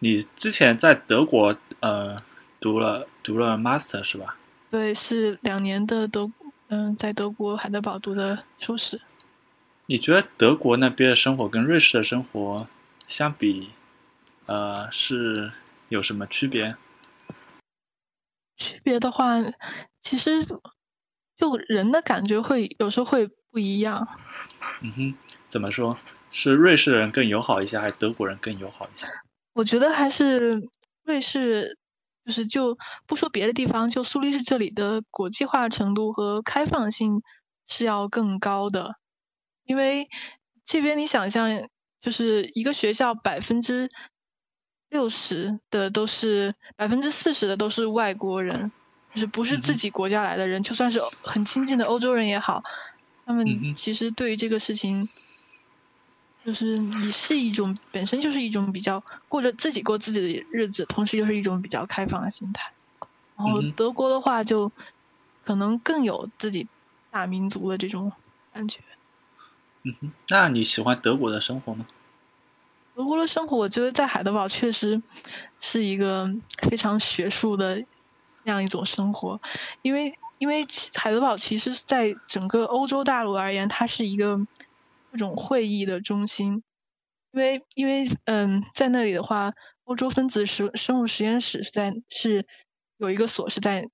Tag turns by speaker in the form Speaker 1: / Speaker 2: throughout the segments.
Speaker 1: 你之前在德国呃读了读了 master 是吧？
Speaker 2: 对，是两年的德，嗯，在德国海德堡读的硕士。
Speaker 1: 你觉得德国那边的生活跟瑞士的生活相比，呃，是有什么区别？
Speaker 2: 区别的话，其实就人的感觉会有时候会不一样。
Speaker 1: 嗯哼，怎么说？是瑞士人更友好一些，还是德国人更友好一些？
Speaker 2: 我觉得还是瑞士。就是就不说别的地方，就苏黎世这里的国际化程度和开放性是要更高的，因为这边你想象，就是一个学校百分之六十的都是百分之四十的都是外国人，就是不是自己国家来的人，就算是很亲近的欧洲人也好，他们其实对于这个事情。就是你是一种本身就是一种比较过着自己过自己的日子，同时又是一种比较开放的心态。然后德国的话，就可能更有自己大民族的这种感觉。
Speaker 1: 嗯哼，那你喜欢德国的生活吗？
Speaker 2: 德国的生活，我觉得在海德堡确实是一个非常学术的那样一种生活，因为因为海德堡其实在整个欧洲大陆而言，它是一个。这种会议的中心，因为因为嗯，在那里的话，欧洲分子实生物实验室是在是有一个所是在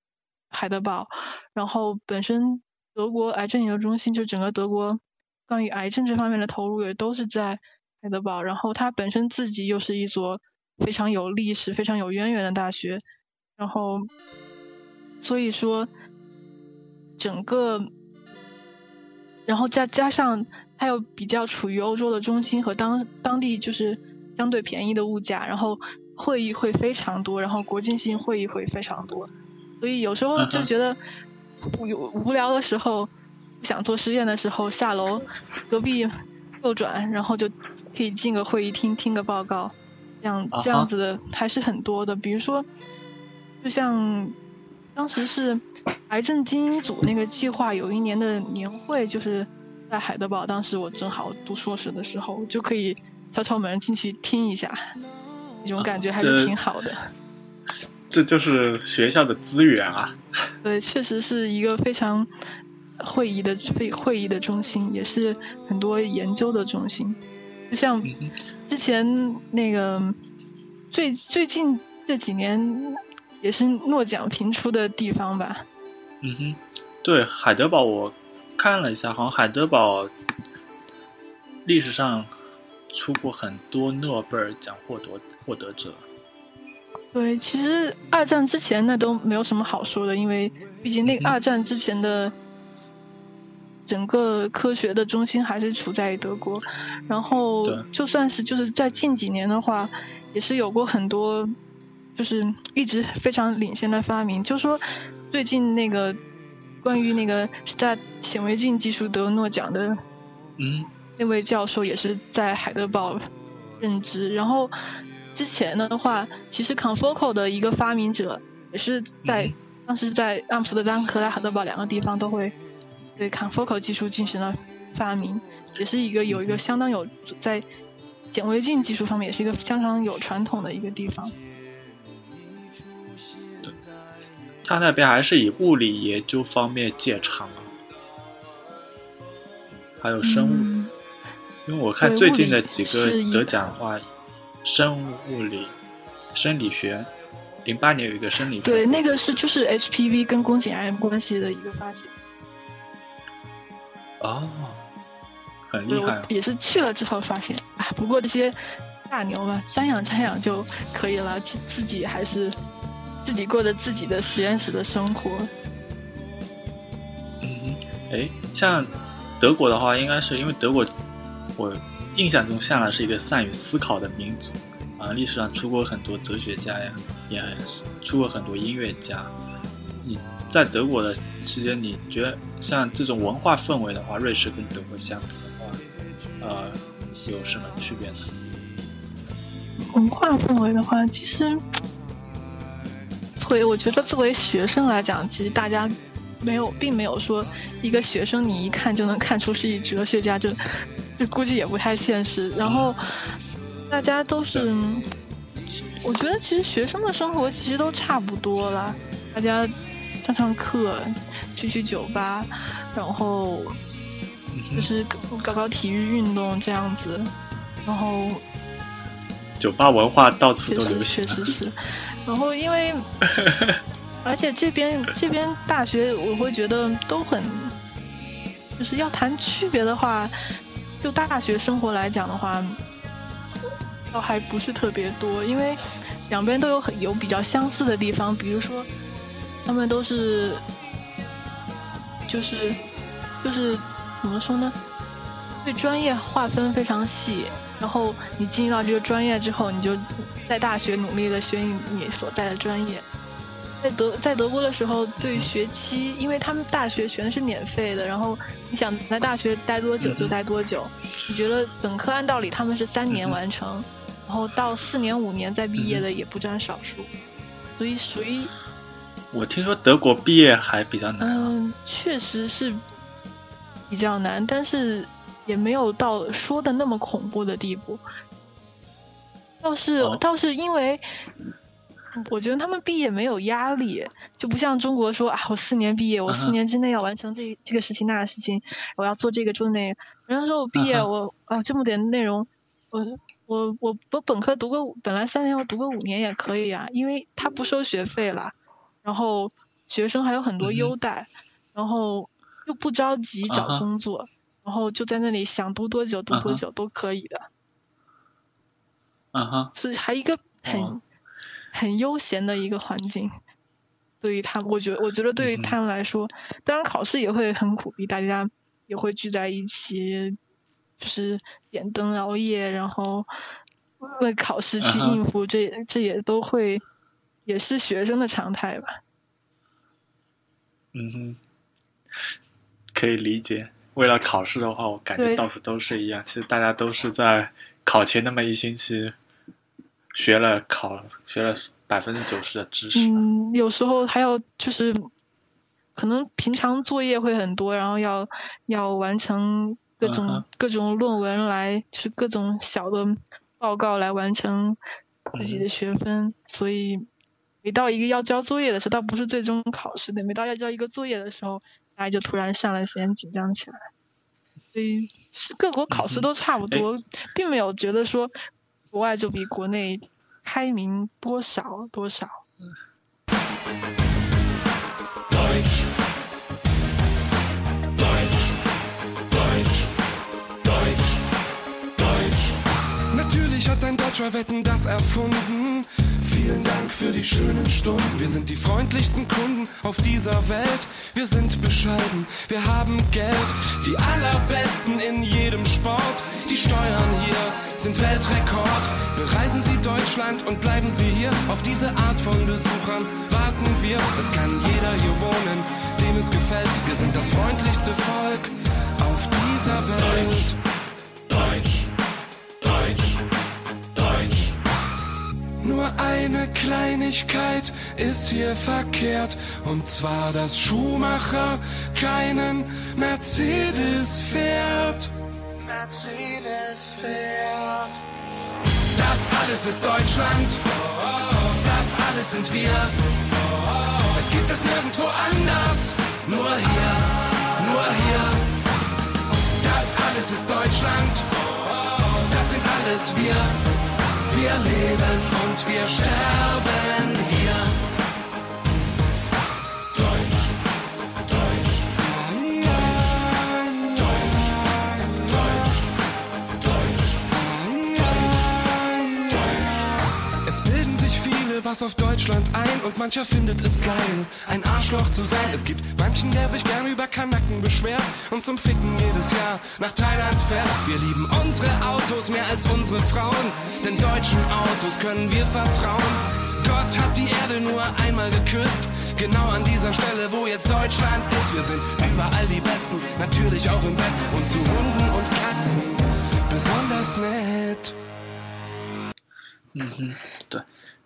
Speaker 2: 海德堡，然后本身德国癌症研究中心就整个德国关于癌症这方面的投入也都是在海德堡，然后它本身自己又是一所非常有历史、非常有渊源的大学，然后所以说整个，然后加加上。它又比较处于欧洲的中心和当当地就是相对便宜的物价，然后会议会非常多，然后国际性会议会非常多，所以有时候就觉得无无聊的时候，不想做实验的时候，下楼隔壁右转，然后就可以进个会议厅听个报告，这样这样子的还是很多的。比如说，就像当时是癌症基因组那个计划有一年的年会，就是。在海德堡，当时我正好读硕士的时候，就可以敲敲门进去听一下，那种感觉还是挺好的。
Speaker 1: 这就是学校的资源啊！
Speaker 2: 对，确实是一个非常会议的会会议的中心，也是很多研究的中心。就像之前那个最最近这几年，也是诺奖频出的地方吧？
Speaker 1: 嗯哼，对，海德堡我。看了一下，好像海德堡历史上出过很多诺贝尔奖获得获得者。
Speaker 2: 对，其实二战之前那都没有什么好说的，因为毕竟那个二战之前的整个科学的中心还是处在德国。然后就算是就是在近几年的话，也是有过很多就是一直非常领先的发明。就说最近那个。关于那个在显微镜技术得诺奖的，
Speaker 1: 嗯，
Speaker 2: 那位教授也是在海德堡任职。然后之前的话，其实 confocal 的一个发明者也是在当时在阿姆斯特丹和在海德堡两个地方都会对 confocal 技术进行了发明，也是一个有一个相当有在显微镜技术方面也是一个相当有传统的一个地方。
Speaker 1: 他那边还是以物理研究方面见长啊，还有生物，因为我看最近的几个得奖的话，生物物理、生理学，零八年有一个生理学，
Speaker 2: 对，那个是就是 HPV 跟宫颈癌关系的一个发现。
Speaker 1: 哦，很厉害，
Speaker 2: 也是去了之后发现啊。不过这些大牛嘛，瞻仰瞻仰就可以了，自自己还是。自己过着自己的实验室的生活。
Speaker 1: 嗯，哎，像德国的话，应该是因为德国，我印象中向来是一个善于思考的民族啊，历史上出过很多哲学家呀，也出过很多音乐家。你在德国的期间，你觉得像这种文化氛围的话，瑞士跟德国相比的话，呃，有什么区别呢？
Speaker 2: 文化氛围的话，其实。会，我觉得作为学生来讲，其实大家没有，并没有说一个学生你一看就能看出是一哲学家，就就估计也不太现实。然后大家都是，我觉得其实学生的生活其实都差不多啦，大家上上课，去去酒吧，然后就是搞搞体育运动这样子，然后
Speaker 1: 酒吧文化到处都流行。
Speaker 2: 确实是，然后因为 而且这边这边大学我会觉得都很，就是要谈区别的话，就大学生活来讲的话。倒还不是特别多，因为两边都有很有比较相似的地方，比如说他们都是就是就是怎么说呢？对专业划分非常细，然后你进入到这个专业之后，你就在大学努力的学你你所在的专业。在德在德国的时候，对学期，因为他们大学全是免费的，然后你想在大学待多久就待多久。你觉得本科按道理他们是三年完成。然后到四年五年再毕业的也不占少数，所以属于。
Speaker 1: 我听说德国毕业还比较难。
Speaker 2: 嗯，确实是比较难，但是也没有到说的那么恐怖的地步。倒是倒是因为，我觉得他们毕业没有压力，就不像中国说啊，我四年毕业，我四年之内要完成这这个事情那个事情，我要做这个做那个。人家说我毕业，我啊这么点内容，我。我我我本科读个本来三年，我读个五年也可以啊，因为他不收学费了，然后学生还有很多优待，然后又不着急找工作，然后就在那里想读多久读多久都可以的，
Speaker 1: 嗯哼，
Speaker 2: 所以还一个很很悠闲的一个环境，对于他，我觉我觉得对于他们来说，当然考试也会很苦逼，大家也会聚在一起。就是点灯熬夜，然后为考试去应付，这这也都会，也是学生的常态吧。
Speaker 1: 嗯哼，可以理解。为了考试的话，我感觉到处都是一样。其实大家都是在考前那么一星期学了考，学了百分之九十的知识。
Speaker 2: 嗯，有时候还要就是，可能平常作业会很多，然后要要完成。各种各种论文来，就是各种小的报告来完成自己的学分，所以每到一个要交作业的时候，倒不是最终考试的，每到要交一个作业的时候，大家就突然上来先紧张起来。所以各国考试都差不多，并没有觉得说国外就比国内开明多少多少。
Speaker 3: hat ein Deutscher Wetten das erfunden. Vielen Dank für die schönen Stunden. Wir sind die freundlichsten Kunden auf dieser Welt. Wir sind bescheiden, wir haben Geld. Die allerbesten in jedem Sport. Die Steuern hier sind Weltrekord. Bereisen Sie Deutschland und bleiben Sie hier. Auf diese Art von Besuchern warten wir. Es kann jeder hier wohnen, dem es gefällt. Wir sind das freundlichste Volk auf dieser Welt. Deutsch, Nur eine Kleinigkeit ist hier verkehrt, und zwar, dass Schuhmacher keinen Mercedes fährt. Mercedes fährt. Das alles ist Deutschland, das alles sind wir. Es gibt es nirgendwo anders, nur hier, nur hier. Das alles ist Deutschland, das sind alles wir. Wir leben und wir sterben hier. was auf Deutschland ein und mancher findet es geil, ein Arschloch zu sein. Es gibt manchen, der sich gern über Kanacken beschwert und zum Ficken jedes Jahr nach Thailand fährt. Wir lieben unsere Autos mehr als unsere Frauen, denn deutschen Autos können wir vertrauen. Gott hat die Erde nur einmal geküsst, genau an dieser Stelle, wo jetzt Deutschland ist. Wir sind überall die Besten, natürlich auch im Bett und zu Hunden und Katzen besonders nett.
Speaker 1: Mhm.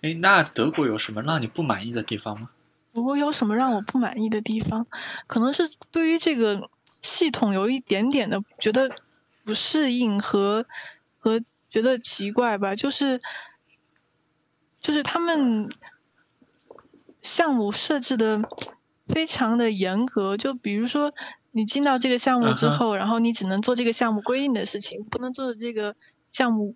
Speaker 1: 哎，那德国有什么让你不满意的地方吗？
Speaker 2: 德国有什么让我不满意的地方？可能是对于这个系统有一点点的觉得不适应和和觉得奇怪吧。就是就是他们项目设置的非常的严格，就比如说你进到这个项目之后，然后你只能做这个项目规定的事情，不能做这个项目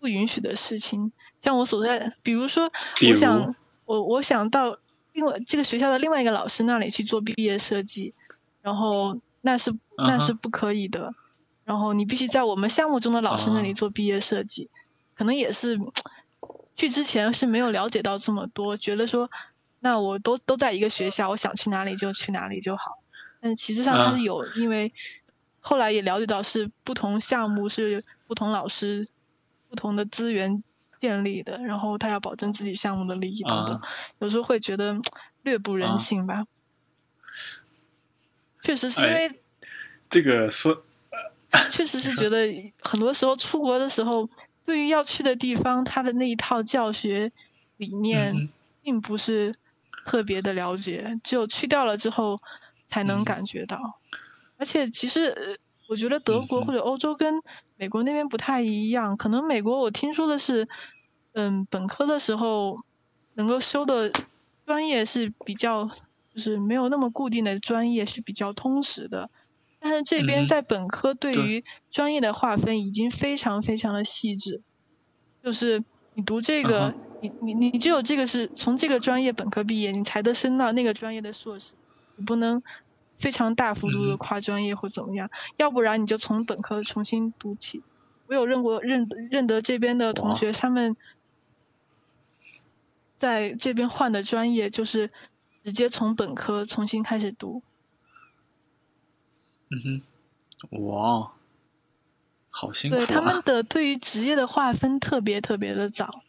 Speaker 2: 不允许的事情。像我所在，比如说，我想我我想到另外这个学校的另外一个老师那里去做毕业设计，然后那是那是不可以的。然后你必须在我们项目中的老师那里做毕业设计，可能也是去之前是没有了解到这么多，觉得说那我都都在一个学校，我想去哪里就去哪里就好。但其实上它是有，因为后来也了解到是不同项目是不同老师不同的资源建立的，然后他要保证自己项目的利益等等，有时候会觉得略不人性吧。确实是因为
Speaker 1: 这个说。
Speaker 2: 确实是觉得 很多时候出国的时候，对于要去的地方，他的那一套教学理念并不是特别的了解，只有去掉了之后才能感觉到。而且其实我觉得德国或者欧洲跟美国那边不太一样，可能美国我听说的是，嗯，本科的时候能够修的专业是比较，就是没有那么固定的专业是比较通识的。但是这边在本科对于专业的划分已经非常非常的细致，就是你读这个，你你你只有这个是从这个专业本科毕业，你才得升到那个专业的硕士，你不能非常大幅度的跨专业或怎么样，要不然你就从本科重新读起。我有认过认认得这边的同学，他们在这边换的专业就是直接从本科重新开始读。
Speaker 1: 嗯哼，哇，好辛苦啊！
Speaker 2: 对他们的对于职业的划分特别特别的早，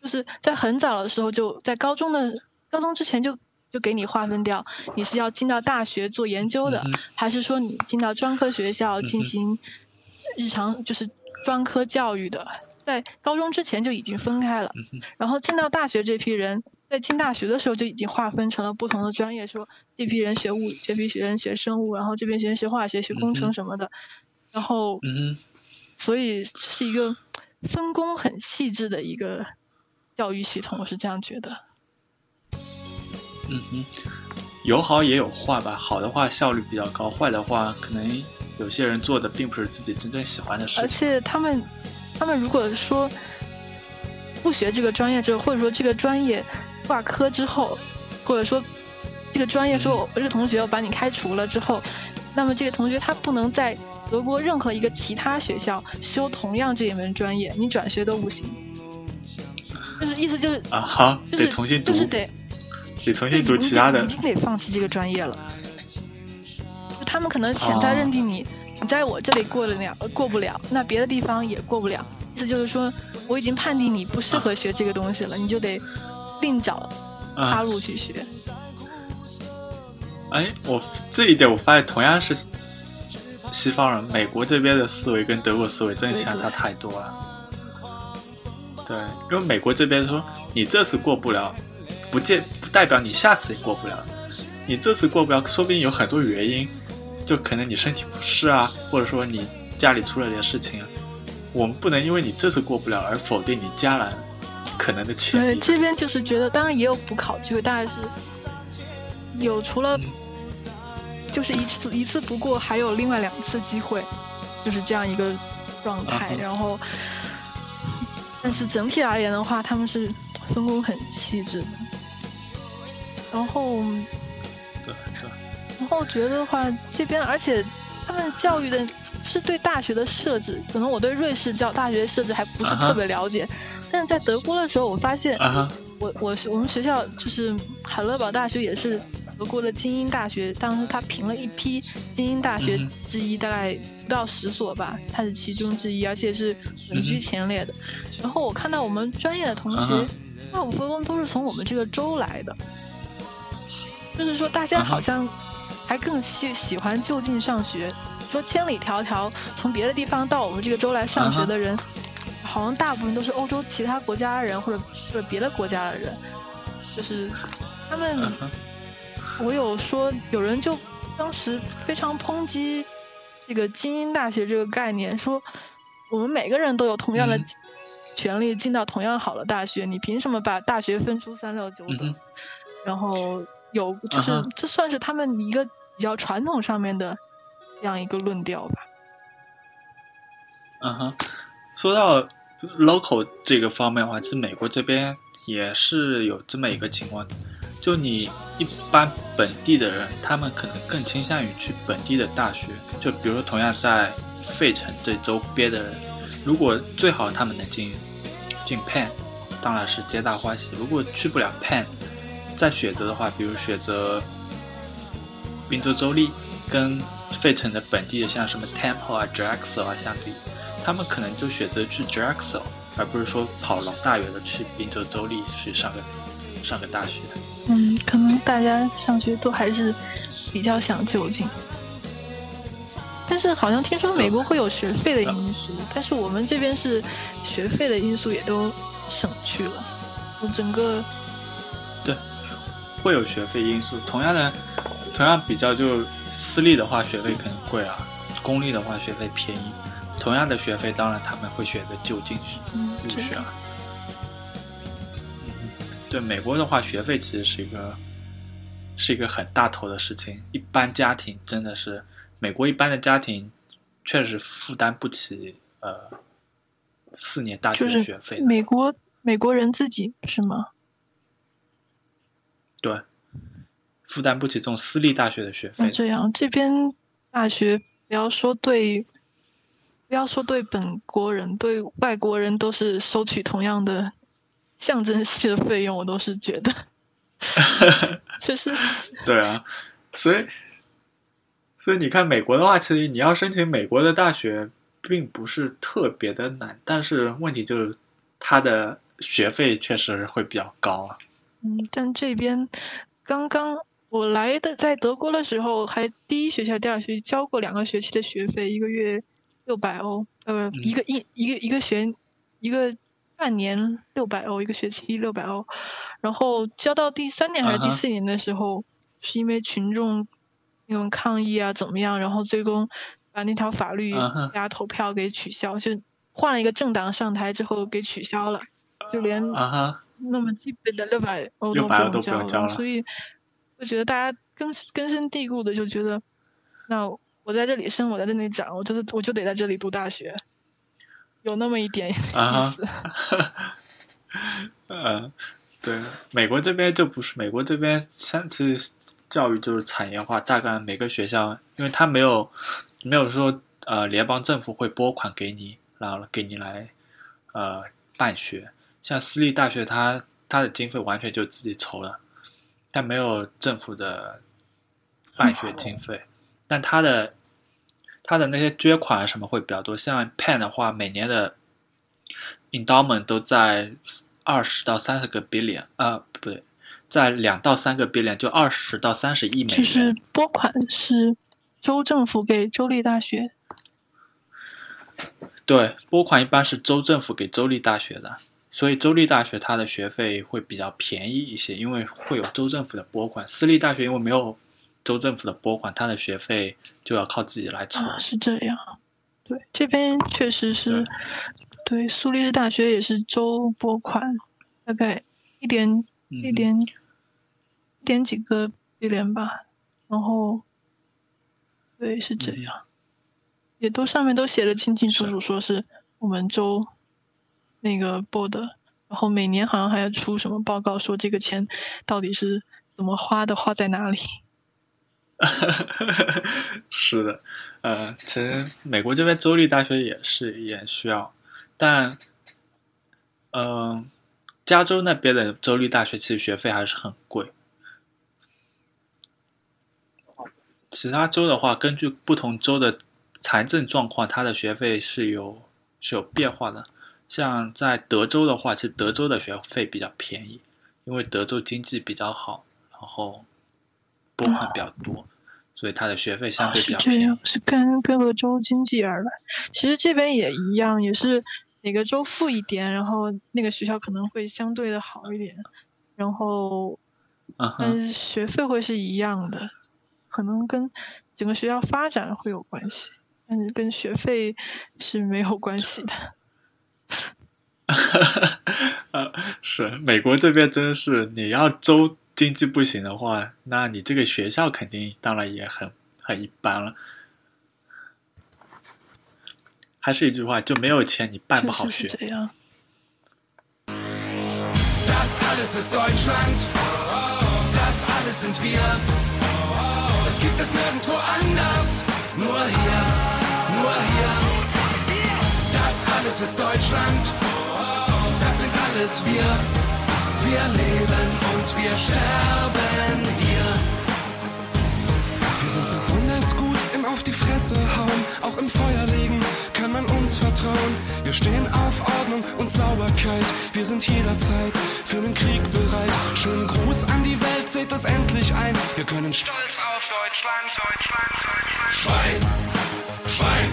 Speaker 2: 就是在很早的时候就在高中的高中之前就就给你划分掉，你是要进到大学做研究的，还是说你进到专科学校进行日常就是专科教育的，在高中之前就已经分开了。然后进到大学这批人。在进大学的时候就已经划分成了不同的专业，说这批人学物理，这批人学生物，然后这边学人学化学、学工程什么的，然后，所以是一个分工很细致的一个教育系统，我是这样觉得。
Speaker 1: 嗯哼，有好也有坏吧，好的话效率比较高，坏的话可能有些人做的并不是自己真正喜欢的事情。而
Speaker 2: 且他们，他们如果说不学这个专业之后，或者说这个专业。挂科之后，或者说这个专业说我这个同学要把你开除了之后，那么这个同学他不能在德国任何一个其他学校修同样这一门专业，你转学都不行。就是意思就是
Speaker 1: 啊，好，得重新读，
Speaker 2: 就是得
Speaker 1: 得重新读其他的，
Speaker 2: 已经得放弃这个专业了。就他们可能潜在认定你，你在我这里过得了过不了，那别的地方也过不了。意思就是说，我已经判定你不适合学这个东西了，你就得。另找他路去学。
Speaker 1: 哎，我这一点我发现，同样是西方人，美国这边的思维跟德国思维真的相差太多了。对，因为美国这边说，你这次过不了，不见不代表你下次也过不了。你这次过不了，说不定有很多原因，就可能你身体不适啊，或者说你家里出了点事情啊。我们不能因为你这次过不了而否定你将来。可能的潜
Speaker 2: 力。对，这边就是觉得，当然也有补考机会，大概是有除了就是一次一次不过，还有另外两次机会，就是这样一个状态。然后，但是整体而言的话，他们是分工很细致的。然后，
Speaker 1: 对对。
Speaker 2: 然后觉得的话，这边而且他们教育的是对大学的设置，可能我对瑞士教大学设置还不是特别了解。但是在德国的时候，我发现，我我我们学校就是海勒堡大学，也是德国的精英大学。当时他评了一批精英大学之一，大概不到十所吧，它是其中之一，而且是稳居前列的。然后我看到我们专业的同学，大部分都是从我们这个州来的，就是说大家好像还更喜喜欢就近上学，说千里迢迢从别的地方到我们这个州来上学的人。好像大部分都是欧洲其他国家的人，或者或者别的国家的人，就是他们。我有说有人就当时非常抨击这个精英大学这个概念，说我们每个人都有同样的权利进到同样好的大学，你凭什么把大学分出三六九等？然后有就是这算是他们一个比较传统上面的这样一个论调吧。
Speaker 1: 嗯哼，说到 local 这个方面的话，其实美国这边也是有这么一个情况，就你一般本地的人，他们可能更倾向于去本地的大学，就比如说同样在费城这周边的人，如果最好他们能进进 Penn，当然是皆大欢喜；如果去不了 Penn，再选择的话，比如选择宾州州立跟费城的本地的，像什么 Temple 啊、Drexel 啊相比。他们可能就选择去 Drexel，而不是说跑老大远的去宾州州立去上个上个大学。
Speaker 2: 嗯，可能大家上学都还是比较想就近。但是好像听说美国会有学费的因素，但是我们这边是学费的因素也都省去了，整个
Speaker 1: 对会有学费因素。同样的，同样比较就私立的话学费可能贵啊，公立的话学费便宜。同样的学费，当然他们会选择就近入学啊。对美国的话，学费其实是一个是一个很大头的事情。一般家庭真的是美国一般的家庭，确实负担不起呃四年大学的学费。
Speaker 2: 美国美国人自己是吗？
Speaker 1: 对，负担不起这种私立大学的学费。
Speaker 2: 这样，这边大学不要说对。不要说对本国人，对外国人都是收取同样的象征性的费用，我都是觉得，确实。
Speaker 1: 对啊，所以，所以你看美国的话，其实你要申请美国的大学，并不是特别的难，但是问题就是它的学费确实会比较高啊。
Speaker 2: 嗯，但这边刚刚我来的在德国的时候，还第一学校、第二学期交过两个学期的学费，一个月。六百欧，呃，一个一一个一个学，一个半年六百欧，一个学期六百欧，然后交到第三年还是第四年的时候，是因为群众那种抗议啊怎么样，然后最终把那条法律大家投票给取消，就换了一个政党上台之后给取消了，就连那么基本的六百欧都不用交了，所以我觉得大家根根深蒂固的就觉得那。我在这里生，我在这里长，我就得我就得在这里读大学，有那么一点意思。
Speaker 1: 嗯，对，美国这边就不是，美国这边像其实教育就是产业化，大概每个学校，因为他没有没有说呃联邦政府会拨款给你，然后给你来呃办学，像私立大学，它它的经费完全就自己筹了，但没有政府的办学经费。但它的它的那些捐款什么会比较多，像 Penn 的话，每年的 endowment 都在二十到三十个 billion 啊，不对，在两到三个 billion，就二十到三十亿美元。
Speaker 2: 就是拨款是州政府给州立大学。
Speaker 1: 对，拨款一般是州政府给州立大学的，所以州立大学它的学费会比较便宜一些，因为会有州政府的拨款。私立大学因为没有。州政府的拨款，它的学费就要靠自己来筹。
Speaker 2: 是这样，对，这边确实是，对，苏黎世大学也是州拨款，大概一点一点一点几个 billion 吧，然后，对，是这样，也都上面都写的清清楚楚，说是我们州那个 board，，然后每年好像还要出什么报告，说这个钱到底是怎么花的，花在哪里。
Speaker 1: 是的，呃，其实美国这边州立大学也是也需要，但，嗯，加州那边的州立大学其实学费还是很贵。其他州的话，根据不同州的财政状况，它的学费是有是有变化的。像在德州的话，其实德州的学费比较便宜，因为德州经济比较好，然后。拨款比较多，所以他的学费相对比较便宜。
Speaker 2: 是跟各个州经济而来。其实这边也一样，也是哪个州富一点，然后那个学校可能会相对的好一点。然后，但是学费会是一样的，可能跟整个学校发展会有关系，但是跟学费是没有关系的。
Speaker 1: 是美国这边真是你要周经济不行的话那你这个学校肯定当然也很很一般了。还是一句话就没有钱你办不好学
Speaker 3: Alles ist Deutschland. Das sind alles wir. Wir leben und wir sterben hier. Wir sind besonders gut im Auf die Fresse hauen, auch im Feuer legen kann man uns vertrauen. Wir stehen auf Ordnung und Sauberkeit. Wir sind jederzeit für den Krieg bereit. Schönen Gruß an die Welt, seht das endlich ein. Wir können stolz auf Deutschland, Deutschland, Deutschland. Schwein, Schwein,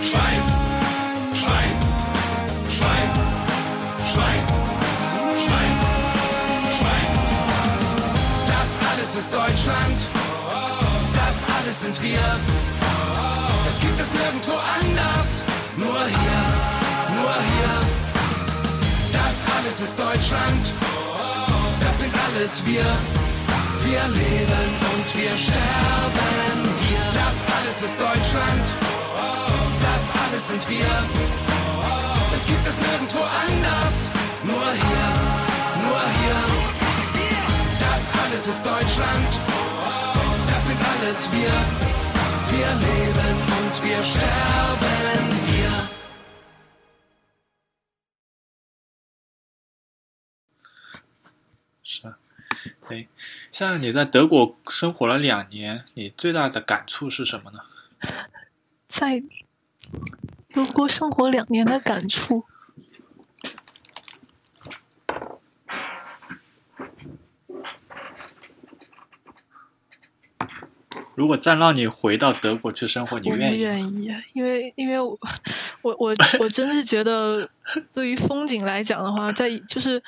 Speaker 3: Schwein, sind wir. Das gibt es nirgendwo anders. Nur hier, nur hier. Das alles ist Deutschland. Das sind alles wir. Wir leben und wir sterben hier. Das alles ist Deutschland. Das alles sind wir. Das gibt es nirgendwo anders. Nur hier, nur hier. Das alles ist Deutschland. Das sind alles wir. Wir leben und wir sterben hier.
Speaker 1: 是啊，对，像你在德国生活了两年，你最大的感触是什么呢？
Speaker 2: 在德国生活两年的感触，
Speaker 1: 如果再让你回到德国去生活，你
Speaker 2: 我不
Speaker 1: 愿意吗？
Speaker 2: 愿意，因为因为我我我我真是觉得，对于风景来讲的话，在就是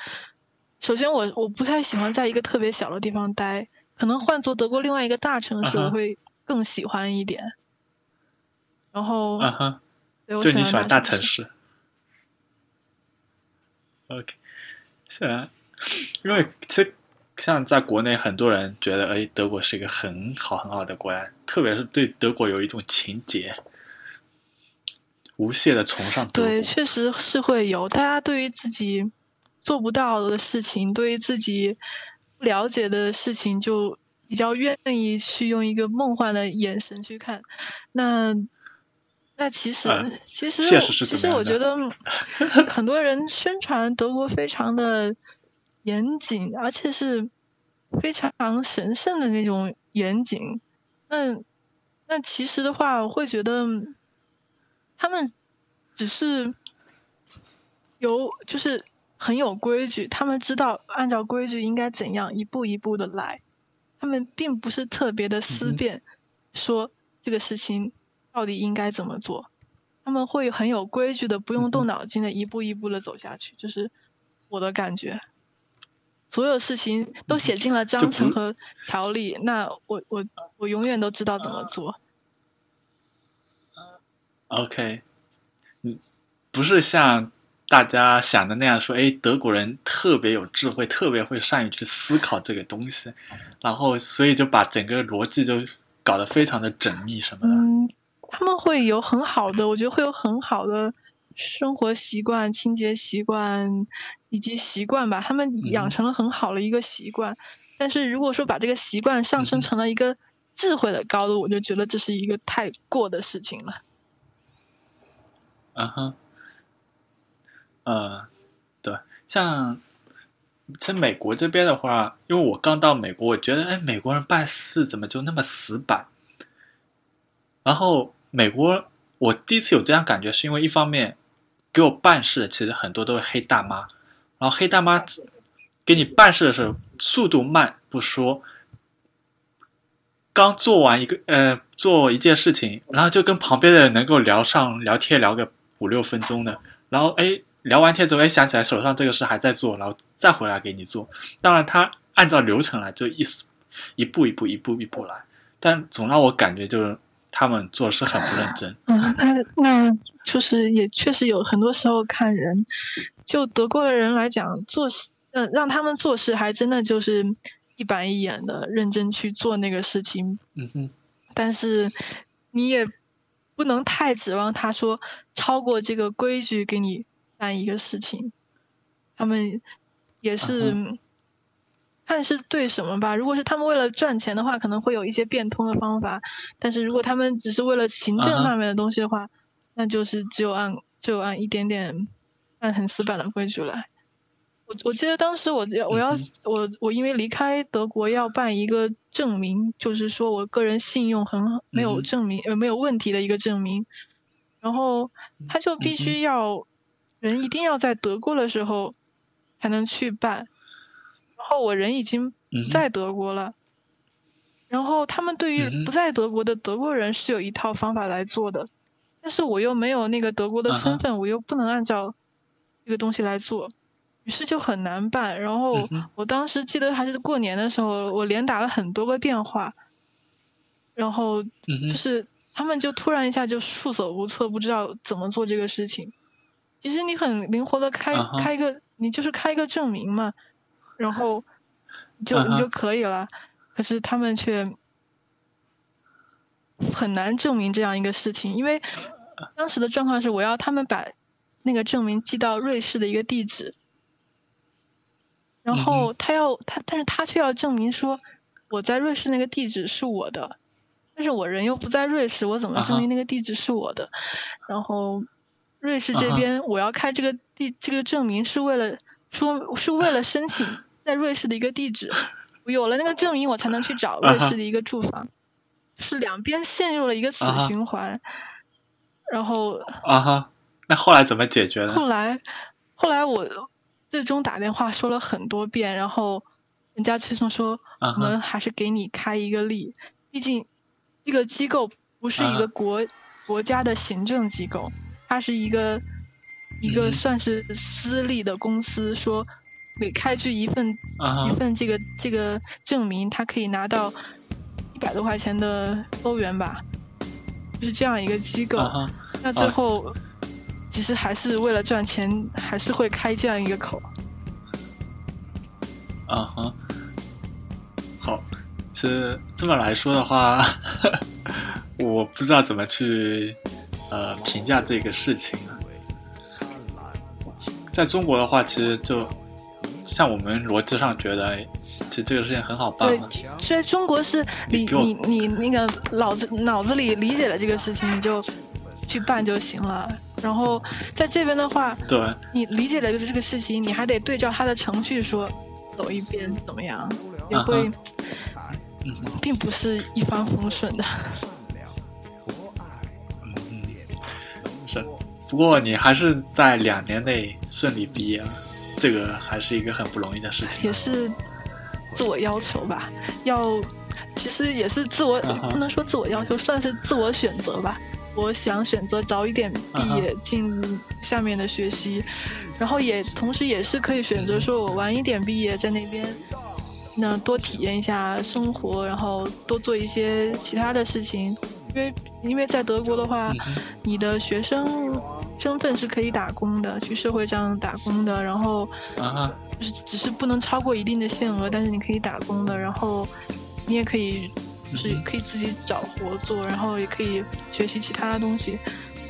Speaker 2: 首先我我不太喜欢在一个特别小的地方待，可能换做德国另外一个大城市，我会更喜欢一点。然后，对
Speaker 1: 你喜欢大
Speaker 2: 城
Speaker 1: 城。市。OK，是啊，因为其实像在国内，很多人觉得，哎，德国是一个很好很好的国家，特别是对德国有一种情结，无懈的崇尚德国。
Speaker 2: 对，确实是会有。大家对于自己做不到的事情，对于自己不了解的事情，就比较愿意去用一个梦幻的眼神去看。那那其实、
Speaker 1: 呃
Speaker 2: 其实其实我觉得 很多人宣传德国非常的严谨，而且是非常神圣的那种严谨。那那其实的话，我会觉得他们只是有就是很有规矩，他们知道按照规矩应该怎样一步一步的来，他们并不是特别的思辨，说这个事情到底应该怎么做，他们会很有规矩的，不用
Speaker 1: 嗯
Speaker 2: 动脑筋的一步一步的走下去，就是我的感觉。所有事情都写进了章程和条例，那我我我永远都知道怎么做。
Speaker 1: OK，嗯，不是像大家想的那样说，哎，德国人特别有智慧，特别会善于去思考这个东西，然后所以就把整个逻辑就搞得非常的缜密什么的。
Speaker 2: 嗯，他们会有很好的，我觉得会有很好的生活习惯、清洁习惯以及习惯吧，他们养
Speaker 1: 嗯
Speaker 2: 成了很好的一个习惯。但是如果说把这个习惯上升成了一个智慧的高度，我就觉得这是一个太过的事情了。
Speaker 1: 嗯哼，呃，对，像其实美国这边的话，因为我刚到美国，我觉得哎，美国人办事怎么就那么死板？然后美国，我第一次有这样感觉，是因为一方面给我办事的其实很多都是黑大妈，然后黑大妈给你办事的时候速度慢不说，刚做完一个呃做一件事情，然后就跟旁边的人能够聊上聊天聊个五六分钟的，然后哎聊完天之后哎想起来手上这个事还在做，然后再回来给你做。当然他按照流程来，就一一步一步一步一步来，但总让我感觉就是他们做事很不认真。
Speaker 2: 嗯，那那就是也确实有很多时候看人，就德国的人来讲，做事，嗯，让他们做事还真的就是一板一眼的认真去做那个事情。
Speaker 1: 嗯哼，
Speaker 2: 但是你也不能太指望他说超过这个规矩给你干一个事情。他们也是看是对什么吧。如果是他们为了赚钱的话，可能会有一些变通的方法。但是如果他们只是为了行政上面的东西的话，那就是只有按就按一点点按很死板的规矩来。我我记得当时我要我要我我因为离开德国要办一个证明，就是说我个人信用很没有证明呃没有问题的一个证明，然后他就必须要人一定要在德国的时候。才能去办，然后我人已经在德国了，然后他们对于不在德国的德国人是有一套方法来做的，但是我又没有那个德国的身份，我又不能按照这个东西来做，于是就很难办。然后我当时记得还是过年的时候，我连打了很多个电话，然后就是他们就突然一下就束手无策，不知道怎么做这个事情。其实你很灵活的开开一个。你就是开一个证明嘛，然后就你就可以了。可是他们却很难证明这样一个事情，因为当时的状况是，我要他们把那个证明寄到瑞士的一个地址，然后他要他，但是他却要证明说我在瑞士那个地址是我的，但是我人又不在瑞士，我怎么证明那个地址是我的？然后。瑞士这边，我要开这个地这个证明是为了说，是为了申请在瑞士的一个地址。我有了那个证明，我才能去找瑞士的一个住房。是两边陷入了一个死循环。然后
Speaker 1: 啊哈，那后来怎么解决的？
Speaker 2: 后来，后来我最终打电话说了很多遍，然后人家最终说，我们还是给你开一个例，毕竟这个机构不是一个国国家的行政机构。它是一个一个算是私立的公司，说每开具一份一份这个这个证明，他可以拿到一百多块钱的欧元吧，就是这样一个机构。那最后其实还是为了赚钱，还是会开这样一个口。
Speaker 1: 啊哈，好，这这么来说的话，我不知道怎么去。呃，评价这个事情了，在中国的话，其实就像我们逻辑上觉得，其实这个事情很好办嘛。
Speaker 2: 对，所以中国是你你你那个脑子脑子里理解了这个事情，你就去办就行了。然后在这边的话，
Speaker 1: 对，
Speaker 2: 你理解了这个事情，你还得对照他的程序说走一遍怎么样，也会，并不是一帆风顺的。
Speaker 1: 不过你还是在两年内顺利毕业了，这个还是一个很不容易的事情。
Speaker 2: 也是自我要求吧，要其实也是自我不能说自我要求，算是自我选择吧。我想选择早一点毕业进入下面的学习，然后也同时也是可以选择说我晚一点毕业在那边，那多体验一下生活，然后多做一些其他的事情。因为因为在德国的话，你的学生身份是可以打工的，去社会上打工的，然后就是只是不能超过一定的限额，但是你可以打工的，然后你也可以是可以自己找活做，然后也可以学习其他的东西，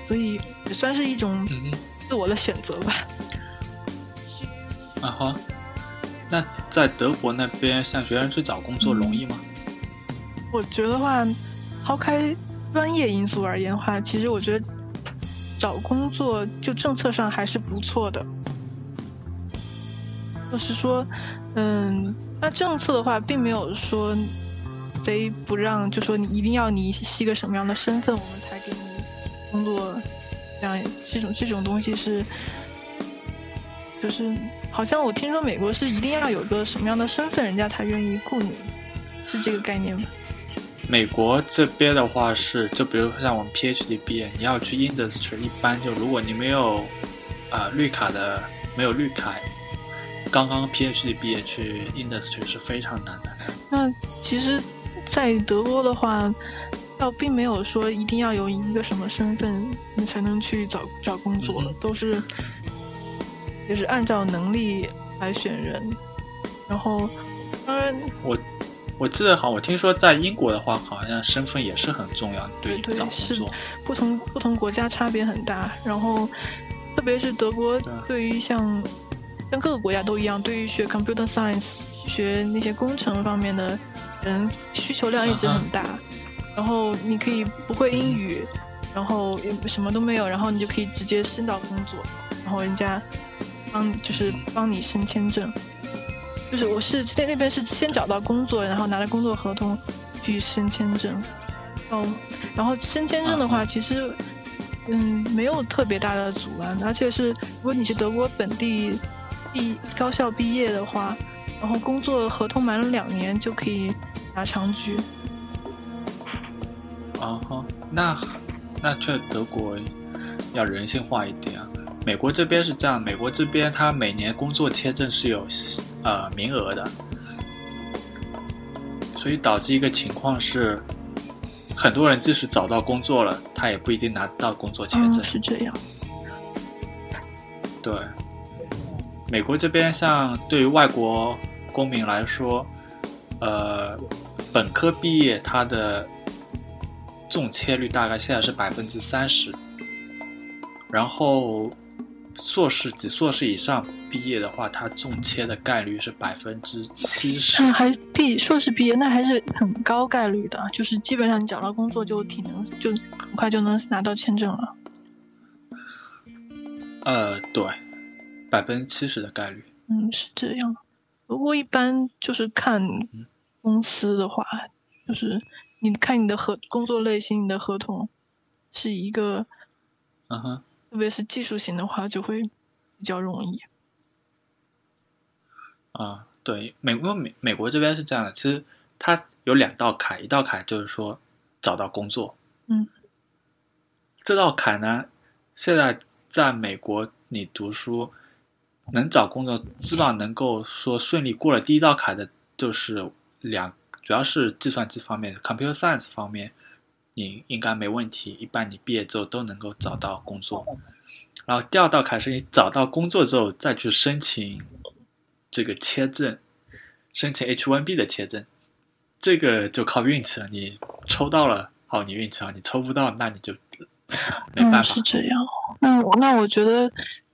Speaker 2: 所以也算是一种自我的选择吧。
Speaker 1: 啊哈，那在德国那边，像学生去找工作容易吗？
Speaker 2: 我觉得话，抛开。专业因素而言的话，其实我觉得找工作就政策上还是不错的。就是说，嗯，那政策的话，并没有说非不让，就说你一定要你是一个什么样的身份，我们才给你工作。这样这种这种东西是，就是好像我听说美国是一定要有个什么样的身份，人家才愿意雇你，是这个概念吗？
Speaker 1: 美国这边的话是，就比如像我们 PhD 毕业，你要去 industry，一般就如果你没有啊绿卡的，没有绿卡，刚刚 PhD 毕业去 industry 是非常难的。
Speaker 2: 那其实，在德国的话，倒并没有说一定要有一个什么身份你才能去找找工作，
Speaker 1: 嗯
Speaker 2: 都是就是按照能力来选人。然后，当然，
Speaker 1: 我我记得好，我听说在英国的话，好像身份也是很重要，对于
Speaker 2: 对
Speaker 1: 找工
Speaker 2: 是
Speaker 1: 作。
Speaker 2: 不同不同国家差别很大，然后特别是德国
Speaker 1: 对
Speaker 2: 对于像像各个国家都一样，对于学 computer science 学那些工程方面的人需求量一直很大。然后你可以不会英语，然后也什么都没有，然后你就可以直接升到工作，然后人家帮就是帮你申签证。就是我是在那边是先找到工作，然后拿着工作合同去申签证。哦，然后申签证的话，
Speaker 1: 嗯
Speaker 2: 其实嗯没有特别大的阻拦，而且是如果你是德国本地毕高校毕业的话，然后工作合同满了两年就可以拿长居。
Speaker 1: 啊哈，那那这德国要人性化一点啊。美国这边是这样，美国这边它每年工作签证是有呃名额的，所以导致一个情况是，很多人即使找到工作了，他也不一定拿到工作签
Speaker 2: 嗯，
Speaker 1: 证。
Speaker 2: 是这样。
Speaker 1: 对，美国这边像对于外国公民来说，呃，本科毕业他的中签率大概现在是百分之三十，然后硕士及硕士以上毕业的话，他中签的概率是百分之七十。
Speaker 2: 嗯，还毕硕士毕业那还是很高概率的，就是基本上你找到工作就挺能就很快就能拿到签证了。
Speaker 1: 呃，对，百分之七十的概率。
Speaker 2: 嗯，是这样。不过一般就是看公司的话，就是你看你的合工作类型，你的合同是一个，
Speaker 1: 嗯哼，
Speaker 2: 特别是技术型的话，就会比较容易。
Speaker 1: 啊、对，美国美美国这边是这样的，其实它有两道坎，一道坎就是说找到工作，
Speaker 2: 嗯，
Speaker 1: 这道坎呢，现在在美国你读书能找工作，基本上能够说顺利过了第一道坎的，就是两，主要是计算机方面的 computer science 方面，你应该没问题，一般你毕业之后都能够找到工作。然后第二道坎是你找到工作之后再去申请这个签证，申请 H1B 的签证，这个就靠运气了。你抽到了，好，你运气好；你抽不到，那你就没办
Speaker 2: 嗯，
Speaker 1: 法。
Speaker 2: 是这样。那我那我觉得，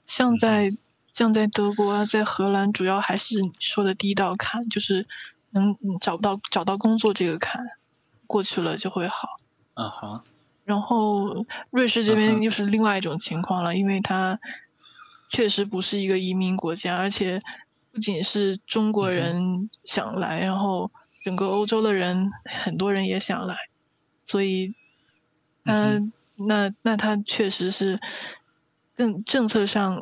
Speaker 2: 像在像在德国啊，在荷兰，主要还是你说的第一道坎，就是能嗯找不到找到工作这个坎，过去了就会好。
Speaker 1: 嗯，好，
Speaker 2: 然后瑞士这边又是另外一种情况了，因为它确实不是一个移民国家，而且不仅是中国人想来，然后整个欧洲的人很多人也想来，所以，呃，
Speaker 1: 嗯
Speaker 2: 那那它确实是更政策上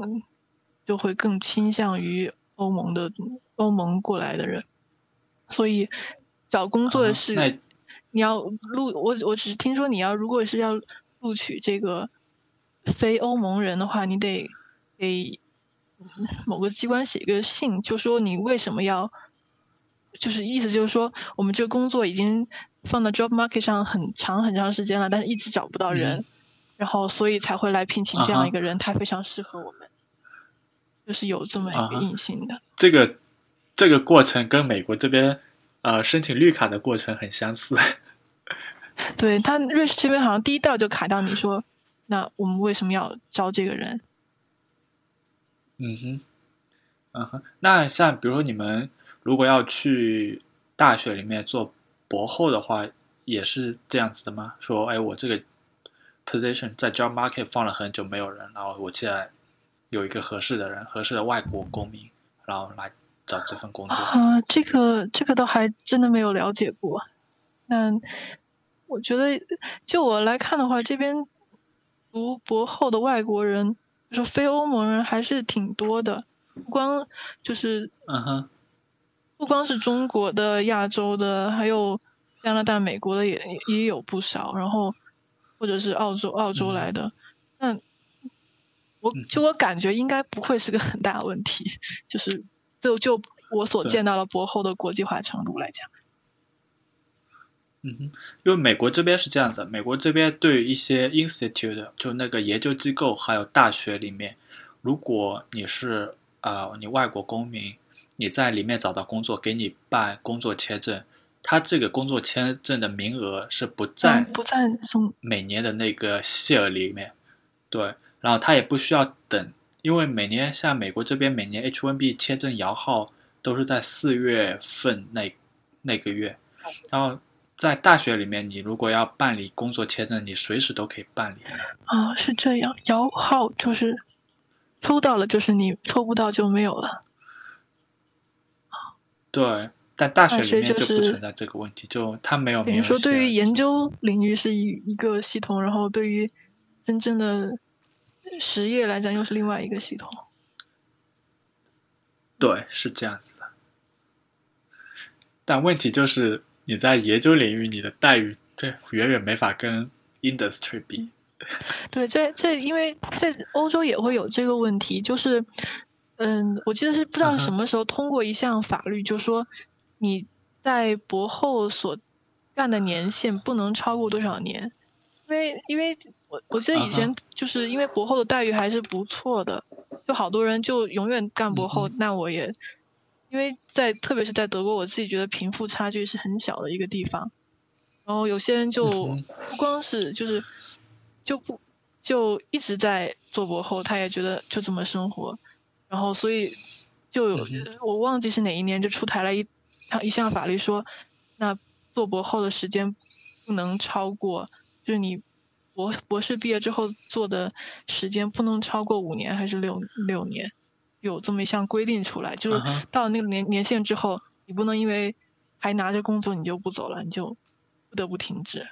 Speaker 2: 就会更倾向于欧盟的欧盟过来的人，所以找工作
Speaker 1: 啊
Speaker 2: 是。
Speaker 1: 那
Speaker 2: 你要录我我只是听说你要如果是要录取这个非欧盟人的话，你得给某个机关写一个信，就说你为什么要，就是意思就是说我们这个工作已经放到 job market 上很长很长时间了，但是一直找不到人，
Speaker 1: 嗯
Speaker 2: 然后所以才会来聘请这样一个人，他非常适合我们，就是有这么一个硬性的。
Speaker 1: 这个这个过程跟美国这边呃申请绿卡的过程很相似。
Speaker 2: 对他瑞士这边好像第一道就卡到你说，那我们为什么要招这个人？
Speaker 1: 嗯哼，嗯哼，那像比如说你们如果要去大学里面做博后的话，也是这样子的吗？说，哎，我这个 position 在 job market 放了很久没有人，然后我现在有一个合适的人，合适的外国公民，然后来找这份工作。
Speaker 2: 啊，这个这个倒还真的没有了解过。那我觉得，就我来看的话，这边读博后的外国人，就说非欧盟人还是挺多的，不光就是
Speaker 1: 嗯哼，
Speaker 2: 不光是中国的、亚洲的，还有加拿大、美国的也也有不少，然后或者是澳洲澳洲来的，那我
Speaker 1: 嗯
Speaker 2: 就我感觉应该不会是个很大问题，就是就就我所见到了博后的国际化程度来讲，
Speaker 1: 嗯哼，因为美国这边是这样子，美国这边对于一些 institute 就那个研究机构还有大学里面，如果你是呃你外国公民，你在里面找到工作，给你办工作签证，他这个工作签证的名额是不在
Speaker 2: 嗯不在中
Speaker 1: 每年的那个谢尔里面，对，然后他也不需要等，因为每年像美国这边每年 H1B 签证摇号都是在四月份那那个月，然后在大学里面，你如果要办理工作签证，你随时都可以办理。
Speaker 2: 啊，是这样，摇号就是抽到了就是你，抽不到就没有了。
Speaker 1: 对，但大学里面
Speaker 2: 就
Speaker 1: 就是不存在这个问题，就他没有
Speaker 2: 等于
Speaker 1: 名额限
Speaker 2: 说对于研究领域是一一个系统，然后对于真正的实业来讲又是另外一个系统。
Speaker 1: 对，是这样子的。但问题就是你在研究领域，你的待遇这远远没法跟 industry 比。
Speaker 2: 对，这这因为在欧洲也会有这个问题，就是，嗯，我记得是不知道什么时候通过一项法律，就说你在博后所干的年限不能超过多少年，因为因为我我记得以
Speaker 1: 嗯
Speaker 2: 前就是因为博后的待遇还是不错的，就好多人就永远干博后，
Speaker 1: 嗯
Speaker 2: 那我也因为在特别是在德国，我自己觉得贫富差距是很小的一个地方，然后有些人就
Speaker 1: 嗯
Speaker 2: 不光是就是就不就一直在做博后，他也觉得就这么生活，然后所以就我忘记是哪一年就出台了一一项法律说，那做博后的时间不能超过，就是你博博士毕业之后做的时间不能超过五年还是六六年，有这么一项规定出来，就是到了那个年年限之后，你不能因为还拿着工作你就不走了，你就不得不停止。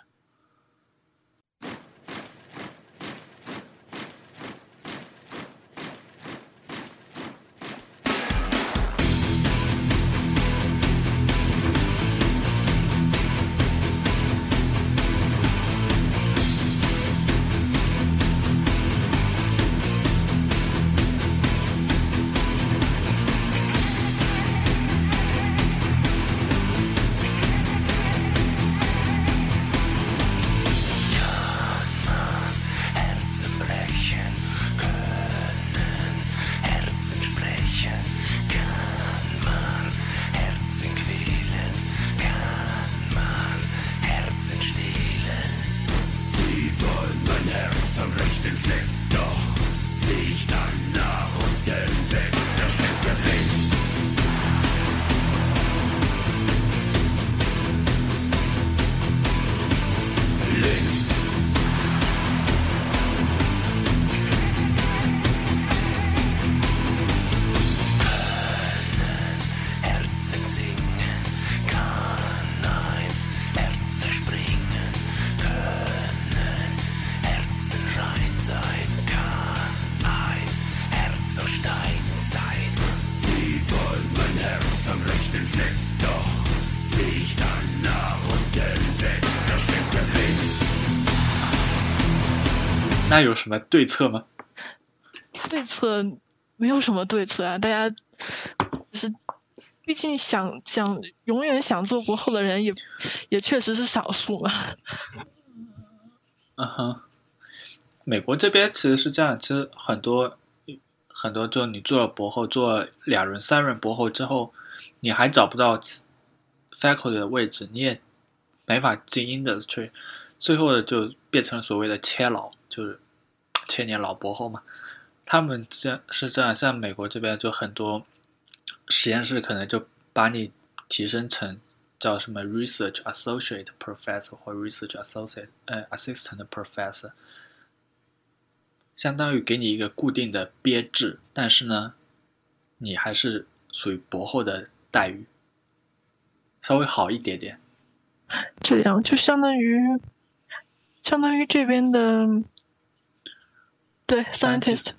Speaker 1: 那有什么对策吗？
Speaker 2: 对策没有什么对策啊，大家只是，毕竟想想永远想做博后的人也也确实是少数嘛。
Speaker 1: 嗯哼，美国这边其实是这样，其实很多很多，就你做了博后，做了两轮、三轮博后之后，你还找不到 faculty 的位置，你也没法进 industry，最后的就变成所谓的千老，就是千年老博后嘛。他们这样是这样，像美国这边就很多实验室可能就把你提升成叫什么 research associate professor 或 research associate 呃 assistant professor，相当于给你一个固定的编制，但是呢，你还是属于博后的待遇，稍微好一点点。
Speaker 2: 这样就相当于相当于这边的对 scientist，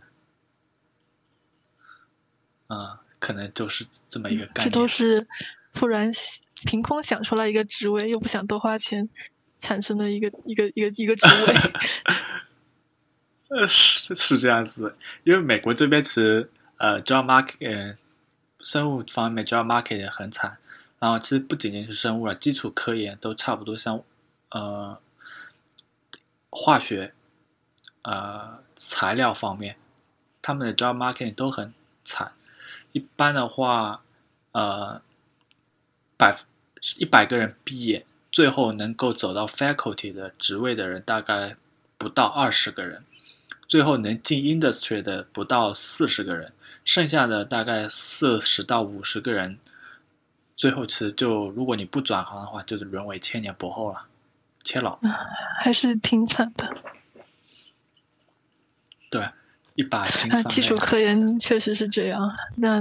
Speaker 1: 嗯，可能就是这么一个概
Speaker 2: 这都。是突然凭空想出来一个职位，又不想多花钱产生的一个一个一个一个职位。
Speaker 1: 呃，是是这样子，因为美国这边其实呃 job market 呃生物方面 job market 也很惨，然后其实不仅仅是生物了，基础科研都差不多像呃化学、呃材料方面，他们的 job market 都很惨。一般的话，呃，百一百个人毕业，最后能够走到 faculty 的职位的人大概不到二十个人，最后能进 industry 的不到四十个人，剩下的大概四十到五十个人，最后其实就如果你不转行的话，就是沦为千年博后了，切老。
Speaker 2: 还是挺惨的。
Speaker 1: 对，一把辛
Speaker 2: 啊，
Speaker 1: 酸泪。
Speaker 2: 技术科研确实是这样。那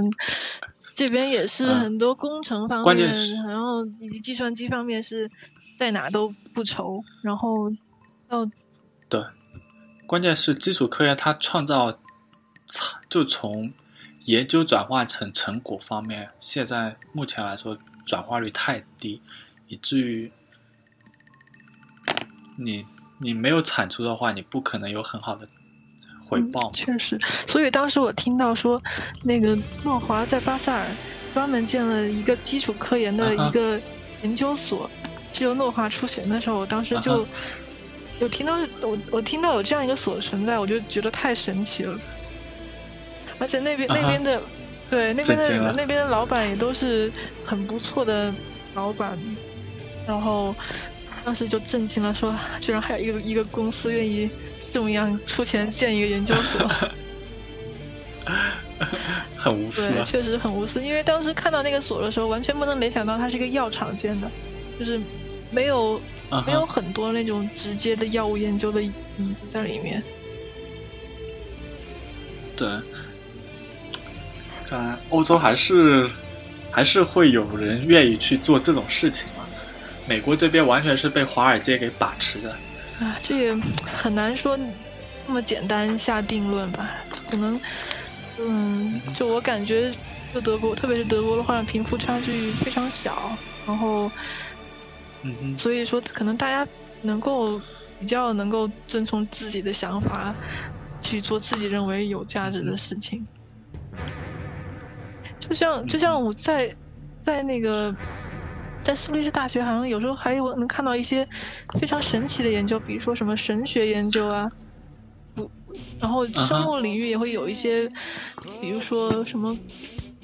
Speaker 2: 这边也是
Speaker 1: 嗯
Speaker 2: 很多工程方面，
Speaker 1: 关键是
Speaker 2: 然后以及计算机方面是在哪都不愁，然后要
Speaker 1: 对，关键是基础科研它创造，就从研究转化成成果方面，现在目前来说转化率太低，以至于你你没有产出的话，你不可能有很好的回报嘛。
Speaker 2: 确实，所以当时我听到说，那个诺华在巴塞尔专门建了一个基础科研的一个研究所，是由诺华出钱的时候，我当时
Speaker 1: 啊
Speaker 2: 就有听到我我听到有这样一个所存在，我就觉得太神奇了。而且那边
Speaker 1: 啊
Speaker 2: 那边的，对那边的那边的老板也都是很不错的老板，然后当时就震惊了，说居然还有一个一个公司愿意这么样出钱建一个研究所。
Speaker 1: 很无私。
Speaker 2: 确实很无私。因为当时看到那个所的时候，完全不能联想到它是一个药厂建的，就是没有
Speaker 1: 嗯
Speaker 2: 没有，很多那种直接的药物研究的影子在里面。
Speaker 1: 对，看来欧洲还是还是会有人愿意去做这种事情嘛。美国这边完全是被华尔街给把持着。
Speaker 2: 啊，这也很难说那么简单下定论吧？可能，嗯，就我感觉，就德国，特别是德国的话，贫富差距非常小，然后
Speaker 1: 嗯哼，
Speaker 2: 所以说可能大家能够比较能够遵从自己的想法，去做自己认为有价值的事情。就像就像我在在那个在苏黎世大学，好像有时候还有能看到一些非常神奇的研究，比如说什么神学研究啊，不，然后生物领域也会有一些，比如说什么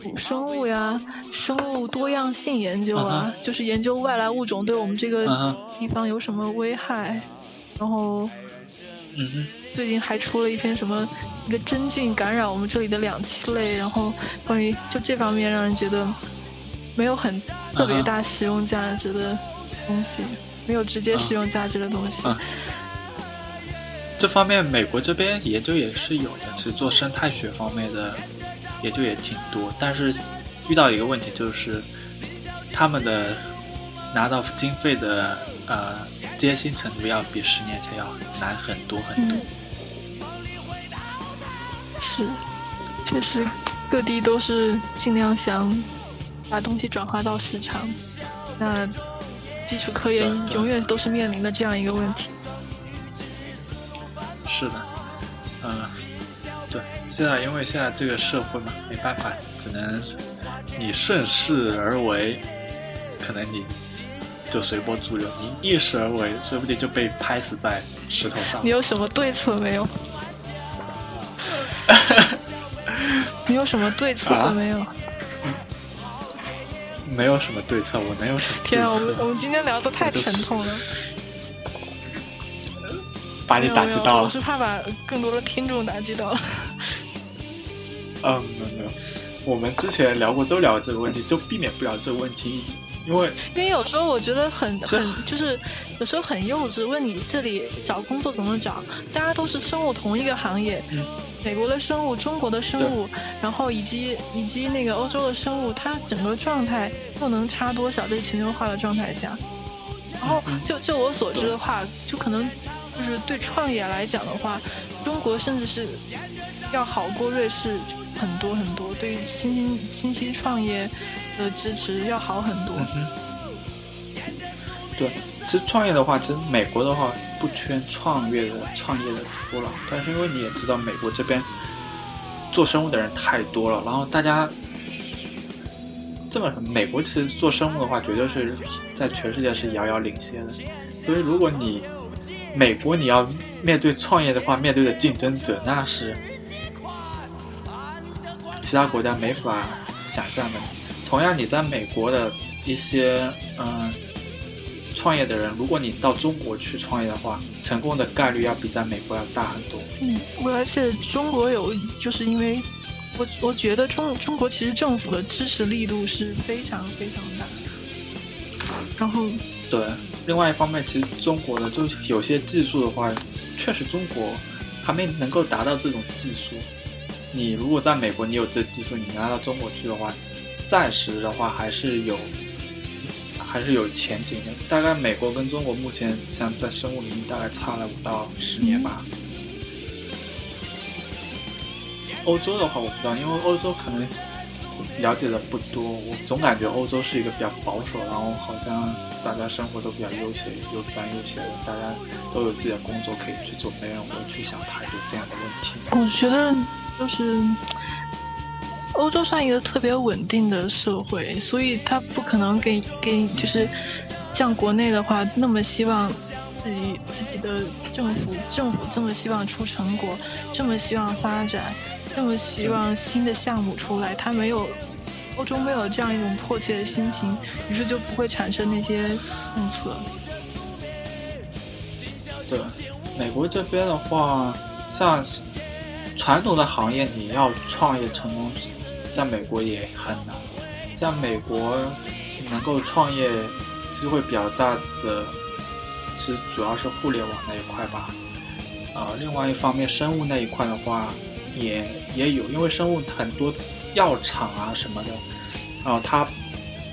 Speaker 2: 古生物呀、生物多样性研究啊，就是研究外来物种对我们这个地方有什么危害，然后
Speaker 1: 嗯哼，
Speaker 2: 最近还出了一篇什么一个真菌感染我们这里的两栖类，然后关于就这方面让人觉得没有很特别大实用价值的东西，没有直接实用价值的东西。
Speaker 1: 嗯这方面美国这边研究也是有的，其实做生态学方面的研究也挺多，但是遇到一个问题就是他们的拿到经费的呃艰辛程度要比十年前要难很多很多。
Speaker 2: 嗯，是，确实各地都是尽量想把东西转化到市场，那基础科研永远都是面临的这样一个问题。
Speaker 1: 是的，嗯、对，现在因为现在这个社会嘛，没办法，只能你顺势而为，可能你就随波逐流；你逆势而为，说不定就被拍死在石头上
Speaker 2: 你。有什么对策没有？你有什么对策
Speaker 1: 啊
Speaker 2: 没有？
Speaker 1: 没有什么对策，我能有什么对
Speaker 2: 天啊，我们我？们今天聊的太沉痛了。
Speaker 1: 把你打击到了
Speaker 2: 我是。怕把更多的听众打击到了。
Speaker 1: 嗯，没有没有，我们之前聊过，都聊过这个问题，就避免不了这个问题，因为
Speaker 2: 因为有时候我觉得很很就是有时候很幼稚，问你这里找工作怎么找？大家都是生物同一个行业，
Speaker 1: 嗯
Speaker 2: 美国的生物、中国的生物，然后以及以及那个欧洲的生物，它整个状态又能差多少？在全球化的状态下，然后
Speaker 1: 嗯
Speaker 2: 就就我所知的话，就可能就是对创业来讲的话，中国甚至是要好过瑞士很多很多，对于新兴新兴创业的支持要好很多。
Speaker 1: 嗯，对，其实创业的话，其实美国的话不缺创业的创业的土壤，但是因为你也知道，美国这边做生物的人太多了，然后大家这么美国其实做生物的话，绝对是在全世界是遥遥领先的。所以如果你美国你要面对创业的话，面对的竞争者那是其他国家没法想象的。同样，你在美国的一些嗯创业的人，如果你到中国去创业的话，成功的概率要比在美国要大很多。
Speaker 2: 嗯，我而且中国有，就是因为我我觉得中中国其实政府的支持力度是非常非常大。然后
Speaker 1: 对，另外一方面，其实中国的就有些技术的话，确实中国还没能够达到这种技术。你如果在美国，你有这技术，你拿到中国去的话，暂时的话还是有还是有前景的。大概美国跟中国目前像在生物领域大概差了五到十年吧。欧洲的话我不知道，因为欧洲可能了解的不多，我总感觉欧洲是一个比较保守，然后好像大家生活都比较悠闲、悠哉悠闲的，大家都有自己的工作可以去做，没人会去想太多这样的问题。
Speaker 2: 我觉得就是欧洲算一个特别稳定的社会，所以他不可能给给就是像国内的话那么希望自己自己的政府政府这么希望出成果，这么希望发展。这么希望新的项目出来，他没有，欧洲没有这样一种迫切的心情，于是就不会产生那些政策。
Speaker 1: 对，美国这边的话，像传统的行业，你要创业成功，在美国也很难。在美国能够创业机会比较大的，是主要是互联网那一块吧。呃，另外一方面，生物那一块的话。也也有，因为生物很多药厂啊什么的，然后他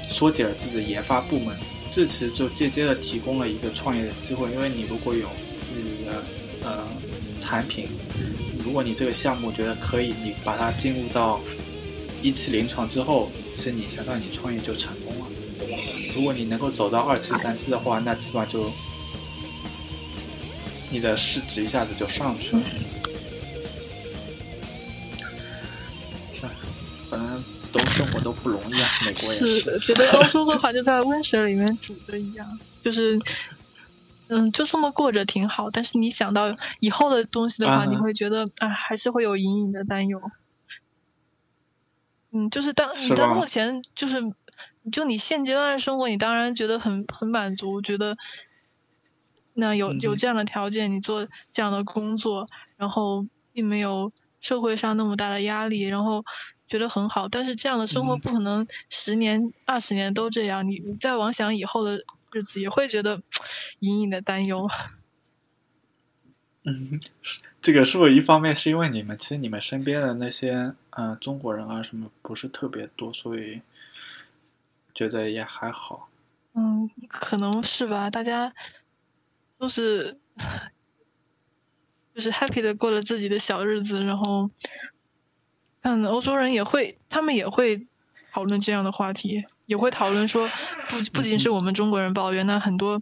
Speaker 1: 缩减了自己的研发部门，这其实就间接的提供了一个创业的机会。因为你如果有自己的呃产品，如果你这个项目觉得可以，你把它进入到一期临床之后，其实你相当于你创业就成功了。如果你能够走到二期、三期的话，那起码就你的市值一下子就上去了。生活都不容易啊，美国也
Speaker 2: 是。觉得欧洲的话就在温水里面煮着一样，就是，嗯，就这么过着挺好。但是你想到以后的东西的话，你会觉得啊，还是会有隐隐的担忧。嗯，就是当你到目前就是，就你现阶段的生活，你当然觉得很很满足，觉得那有有这样的条件，你做这样的工作，然后并没有社会上那么大的压力，然后。觉得很好，但是这样的生活不可能十年、二十年都这样。你你再往想以后的日子，也会觉得 隐隐的担忧。
Speaker 1: 嗯，这个是不是一方面是因为你们其实你们身边的那些嗯中国人啊什么不是特别多，所以觉得也还好。
Speaker 2: 嗯，可能是吧，大家都是 就是 happy 的过了自己的小日子，然后。嗯，欧洲人也会，他们也会讨论这样的话题，也会讨论说，不不仅是我们中国人抱怨，那很多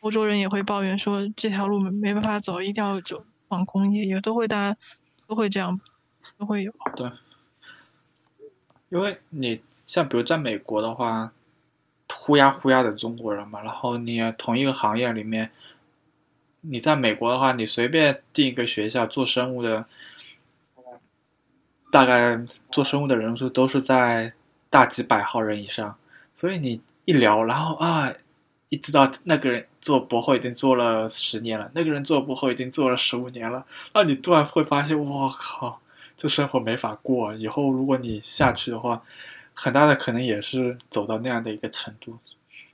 Speaker 2: 欧洲人也会抱怨说这条路没没办法走，一定要走往工业，也都会大家都会这样，都会有。
Speaker 1: 对，因为你像比如在美国的话，呼呀呼呀的中国人嘛，然后你同一个行业里面，你在美国的话，你随便进一个学校做生物的。大概做生物的人数都是在大几百号人以上，所以你一聊，然后啊，一知道那个人做博后已经做了十年了，那个人做博后已经做了十五年了，那你突然会发现，我靠，这生活没法过。以后如果你下去的话，很大的可能也是走到那样的一个程度。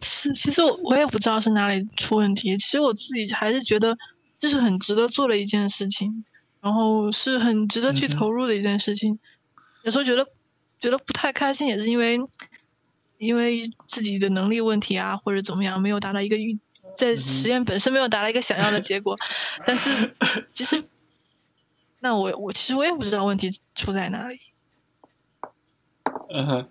Speaker 2: 是，其实我也不知道是哪里出问题。其实我自己还是觉得这是很值得做的一件事情。然后是很值得去投入的一件事情，有时候觉得觉得不太开心，也是因为因为自己的能力问题啊，或者怎么样，没有达到一个预在实验本身没有达到一个想要的结果。但是其实，那我我其实我也不知道问题出在哪里。
Speaker 1: 嗯，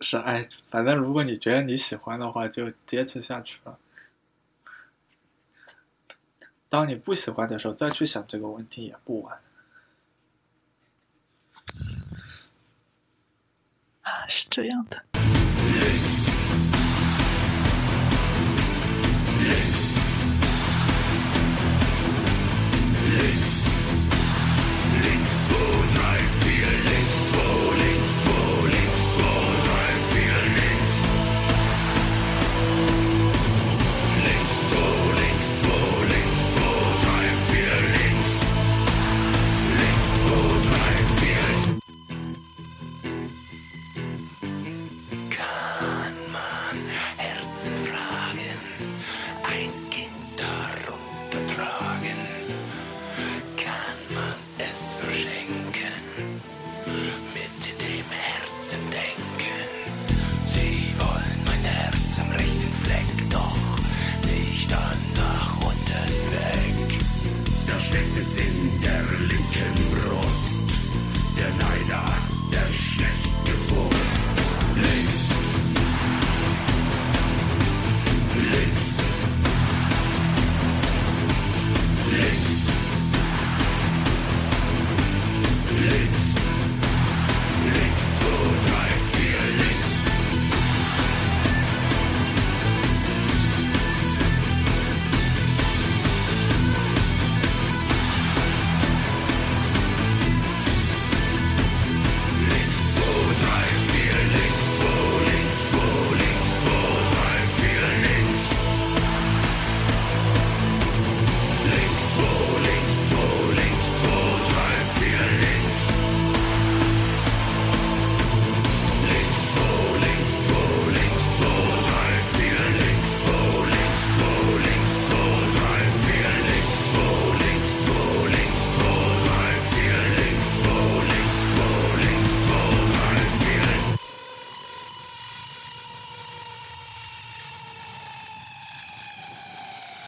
Speaker 1: 是哎，反正如果你觉得你喜欢的话，就坚持下去吧。当你不喜欢的时候，再去想这个问题也不晚。
Speaker 2: 啊，是这样的。
Speaker 4: In der linken Brust. Der Neider